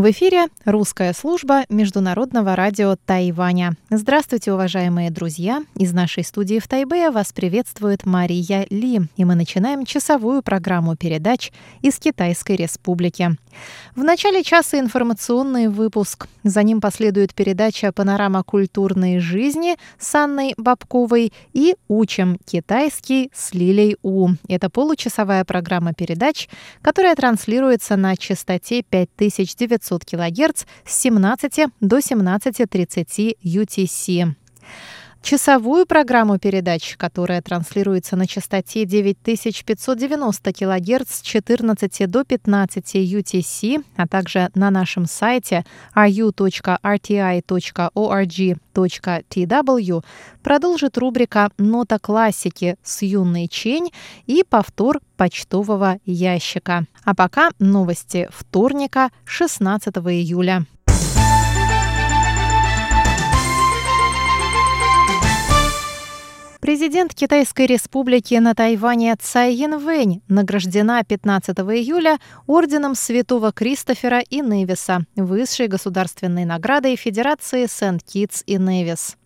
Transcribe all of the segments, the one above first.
В эфире русская служба Международного радио Тайваня. Здравствуйте, уважаемые друзья! Из нашей студии в Тайбе вас приветствует Мария Ли, и мы начинаем часовую программу передач из Китайской Республики. В начале часа информационный выпуск. За ним последует передача «Панорама культурной жизни» с Анной Бабковой и «Учим китайский» с Лилей У. Это получасовая программа передач, которая транслируется на частоте 5900 900 кГц с 17 до 17.30 UTC. Часовую программу передач, которая транслируется на частоте 9590 кГц с 14 до 15 UTC, а также на нашем сайте ru.rti.org.tw, продолжит рубрика «Нота классики» с юной Чень и повтор почтового ящика. А пока новости вторника, 16 июля. Президент Китайской республики на Тайване Цай Янвэнь награждена 15 июля орденом Святого Кристофера и Невиса, высшей государственной наградой Федерации Сент-Китс и Невис.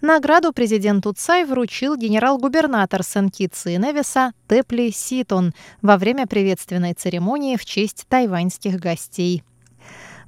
Награду президенту Цай вручил генерал-губернатор Сен-Китса и Невиса Тепли Ситон во время приветственной церемонии в честь тайваньских гостей.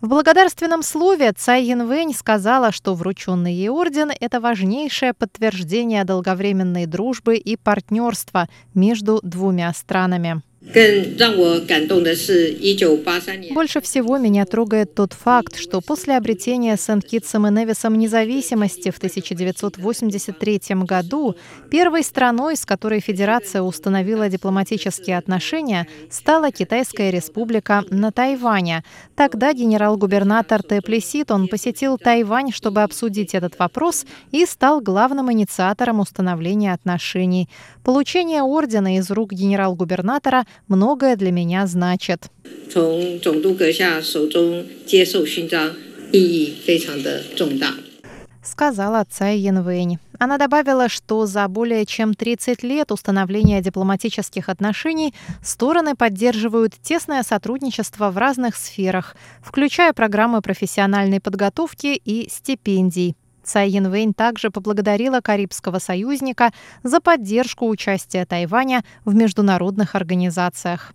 В благодарственном слове Цай Янвэнь сказала, что врученный ей орден – это важнейшее подтверждение долговременной дружбы и партнерства между двумя странами. Больше всего меня трогает тот факт, что после обретения Сент-Китсом и Невисом независимости в 1983 году первой страной, с которой Федерация установила дипломатические отношения, стала Китайская республика на Тайване. Тогда генерал-губернатор Теплисит он посетил Тайвань, чтобы обсудить этот вопрос и стал главным инициатором установления отношений. Получение ордена из рук генерал-губернатора многое для меня значит. Сказала Цай Янвэнь. Она добавила, что за более чем 30 лет установления дипломатических отношений стороны поддерживают тесное сотрудничество в разных сферах, включая программы профессиональной подготовки и стипендий. Цай Янвэнь также поблагодарила Карибского союзника за поддержку участия Тайваня в международных организациях.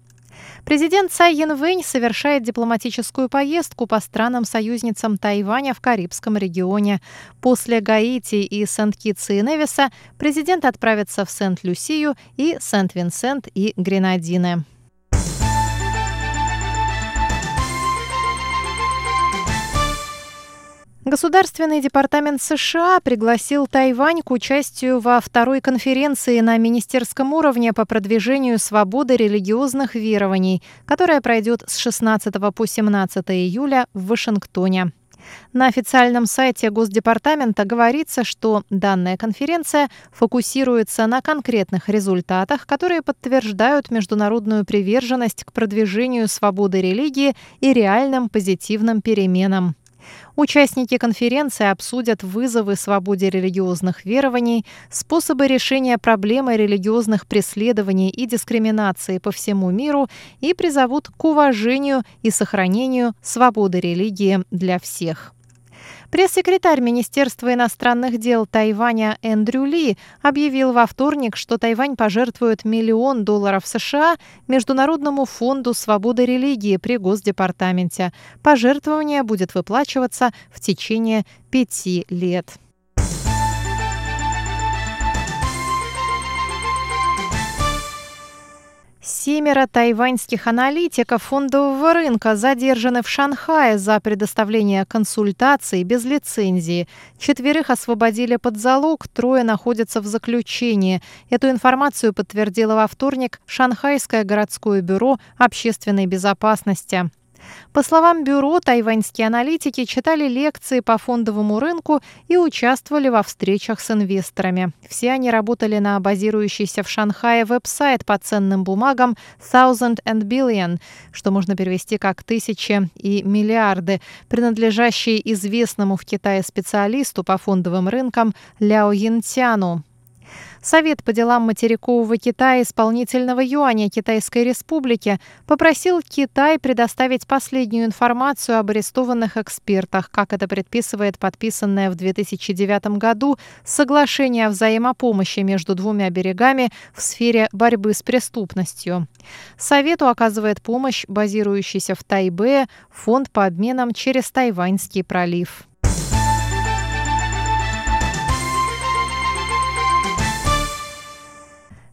Президент Цай Янвэнь совершает дипломатическую поездку по странам-союзницам Тайваня в Карибском регионе. После Гаити и Сент-Китса и Невиса президент отправится в Сент-Люсию и Сент-Винсент и Гренадины. Государственный департамент США пригласил Тайвань к участию во второй конференции на министерском уровне по продвижению свободы религиозных верований, которая пройдет с 16 по 17 июля в Вашингтоне. На официальном сайте Госдепартамента говорится, что данная конференция фокусируется на конкретных результатах, которые подтверждают международную приверженность к продвижению свободы религии и реальным позитивным переменам. Участники конференции обсудят вызовы свободе религиозных верований, способы решения проблемы религиозных преследований и дискриминации по всему миру и призовут к уважению и сохранению свободы религии для всех. Пресс-секретарь Министерства иностранных дел Тайваня Эндрю Ли объявил во вторник, что Тайвань пожертвует миллион долларов США Международному фонду свободы религии при Госдепартаменте. Пожертвование будет выплачиваться в течение пяти лет. Семеро тайваньских аналитиков фондового рынка задержаны в Шанхае за предоставление консультаций без лицензии. Четверых освободили под залог, трое находятся в заключении. Эту информацию подтвердило во вторник Шанхайское городское бюро общественной безопасности. По словам бюро, тайваньские аналитики читали лекции по фондовому рынку и участвовали во встречах с инвесторами. Все они работали на базирующийся в Шанхае веб-сайт по ценным бумагам Thousand and Billion, что можно перевести как «тысячи» и «миллиарды», принадлежащие известному в Китае специалисту по фондовым рынкам Ляо Янтяну. Совет по делам материкового Китая исполнительного юаня Китайской Республики попросил Китай предоставить последнюю информацию об арестованных экспертах, как это предписывает подписанное в 2009 году соглашение о взаимопомощи между двумя берегами в сфере борьбы с преступностью. Совету оказывает помощь базирующийся в Тайбе фонд по обменам через Тайваньский пролив.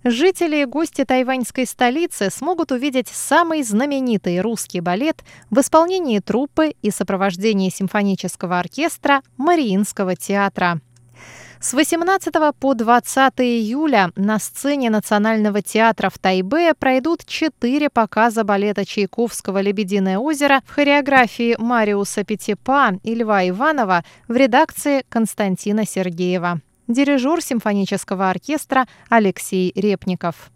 Жители и гости тайваньской столицы смогут увидеть самый знаменитый русский балет в исполнении труппы и сопровождении симфонического оркестра Мариинского театра. С 18 по 20 июля на сцене Национального театра в Тайбе пройдут четыре показа балета Чайковского «Лебединое озеро» в хореографии Мариуса Петипа и Льва Иванова в редакции Константина Сергеева дирижер симфонического оркестра Алексей Репников.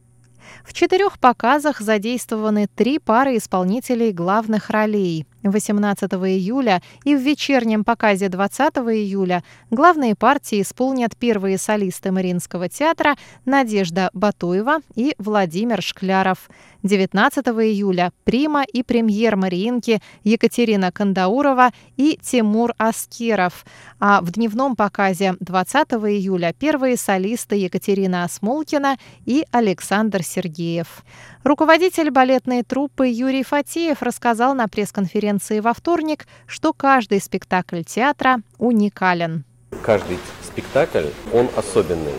В четырех показах задействованы три пары исполнителей главных ролей. 18 июля и в вечернем показе 20 июля главные партии исполнят первые солисты Мариинского театра Надежда Батуева и Владимир Шкляров. 19 июля прима и премьер Мариинки Екатерина Кандаурова и Тимур Аскеров. А в дневном показе 20 июля первые солисты Екатерина Осмолкина и Александр Сергеев. Руководитель балетной труппы Юрий Фатеев рассказал на пресс-конференции во вторник, что каждый спектакль театра уникален. Каждый спектакль, он особенный,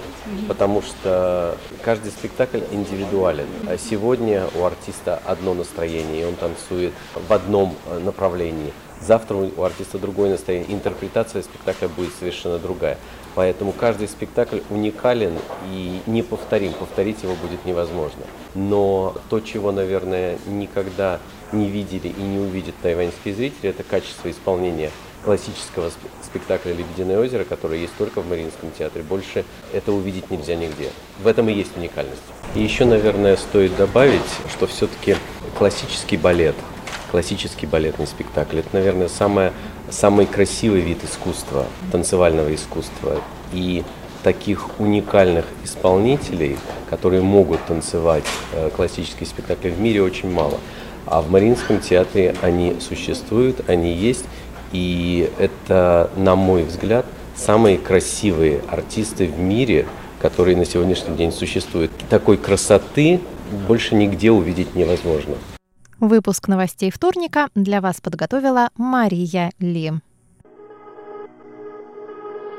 потому что каждый спектакль индивидуален. А сегодня у артиста одно настроение, и он танцует в одном э, направлении. Завтра у артиста другое настроение, интерпретация спектакля будет совершенно другая. Поэтому каждый спектакль уникален и неповторим, повторить его будет невозможно. Но то, чего, наверное, никогда не видели и не увидят тайваньские зрители, это качество исполнения классического спектакля «Лебединое озеро», который есть только в Мариинском театре. Больше это увидеть нельзя нигде. В этом и есть уникальность. И еще, наверное, стоит добавить, что все-таки классический балет, классический балетный спектакль, это, наверное, самое, самый красивый вид искусства, танцевального искусства. И таких уникальных исполнителей, которые могут танцевать э, классические спектакли в мире, очень мало. А в Мариинском театре они существуют, они есть, и это, на мой взгляд, самые красивые артисты в мире, которые на сегодняшний день существуют. Такой красоты больше нигде увидеть невозможно. Выпуск новостей вторника для вас подготовила Мария Ли.